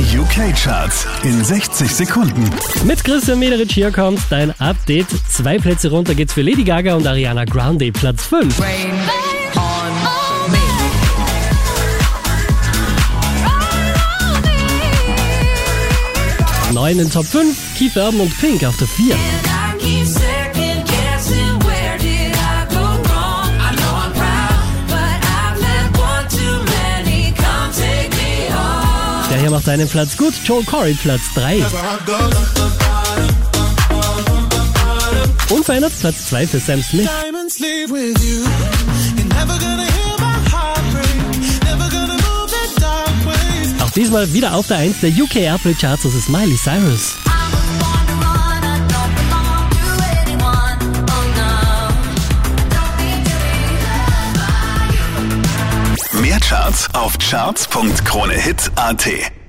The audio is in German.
Die UK-Charts in 60 Sekunden. Mit Christian Mederich hier kommt dein Update. Zwei Plätze runter geht's für Lady Gaga und Ariana Grande, Platz 5. Neun in Top 5, Keith Urban und Pink auf der 4. Der hier macht seinen Platz gut, Joel Corey Platz 3. Unverändert Platz 2 für Sam Smith. Auch diesmal wieder auf der 1 der UK Airplay Charts, das ist Miley Cyrus. Mehr Charts auf charts.kronehit.at.